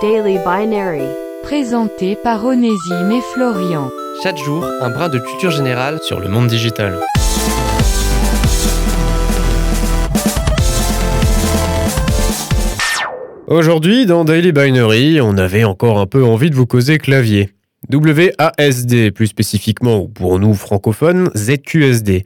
Daily Binary. Présenté par Onésime et Florian. Chaque jour, un brin de culture générale sur le monde digital. Aujourd'hui, dans Daily Binary, on avait encore un peu envie de vous causer clavier. WASD, plus spécifiquement, ou pour nous francophones, ZQSD.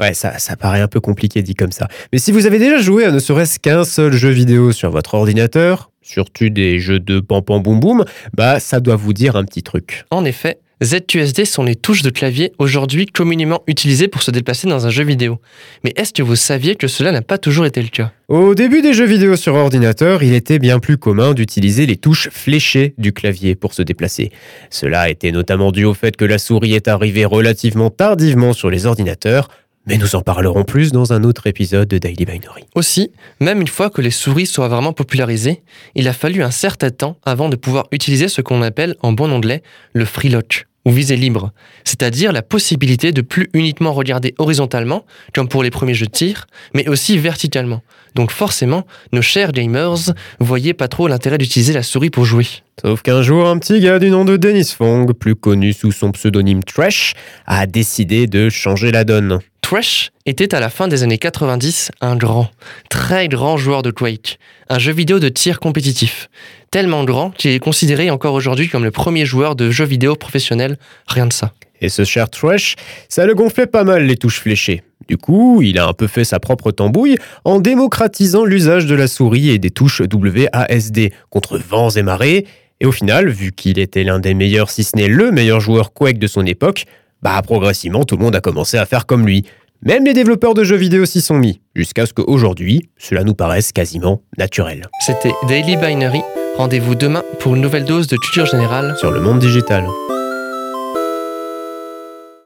Ouais, ça, ça paraît un peu compliqué dit comme ça. Mais si vous avez déjà joué à ne serait-ce qu'un seul jeu vidéo sur votre ordinateur, surtout des jeux de pam pam boum boum, bah ça doit vous dire un petit truc. En effet, ZQSD sont les touches de clavier aujourd'hui communément utilisées pour se déplacer dans un jeu vidéo. Mais est-ce que vous saviez que cela n'a pas toujours été le cas? Au début des jeux vidéo sur ordinateur, il était bien plus commun d'utiliser les touches fléchées du clavier pour se déplacer. Cela était notamment dû au fait que la souris est arrivée relativement tardivement sur les ordinateurs, mais nous en parlerons plus dans un autre épisode de Daily Binary. Aussi, même une fois que les souris soient vraiment popularisées, il a fallu un certain temps avant de pouvoir utiliser ce qu'on appelle en bon anglais le free lock ou visée libre, c'est-à-dire la possibilité de plus uniquement regarder horizontalement, comme pour les premiers jeux de tir, mais aussi verticalement. Donc forcément, nos chers gamers voyaient pas trop l'intérêt d'utiliser la souris pour jouer. Sauf qu'un jour, un petit gars du nom de Dennis Fong, plus connu sous son pseudonyme Trash, a décidé de changer la donne. Trash était à la fin des années 90 un grand, très grand joueur de Quake, un jeu vidéo de tir compétitif. Tellement grand qu'il est considéré encore aujourd'hui comme le premier joueur de jeux vidéo professionnel, rien de ça. Et ce cher Trash, ça le gonflait pas mal les touches fléchées. Du coup, il a un peu fait sa propre tambouille en démocratisant l'usage de la souris et des touches WASD contre vents et marées. Et au final, vu qu'il était l'un des meilleurs, si ce n'est le meilleur joueur Quake de son époque, bah progressivement tout le monde a commencé à faire comme lui. Même les développeurs de jeux vidéo s'y sont mis, jusqu'à ce qu'aujourd'hui, cela nous paraisse quasiment naturel. C'était Daily Binary. Rendez-vous demain pour une nouvelle dose de culture générale sur le monde digital.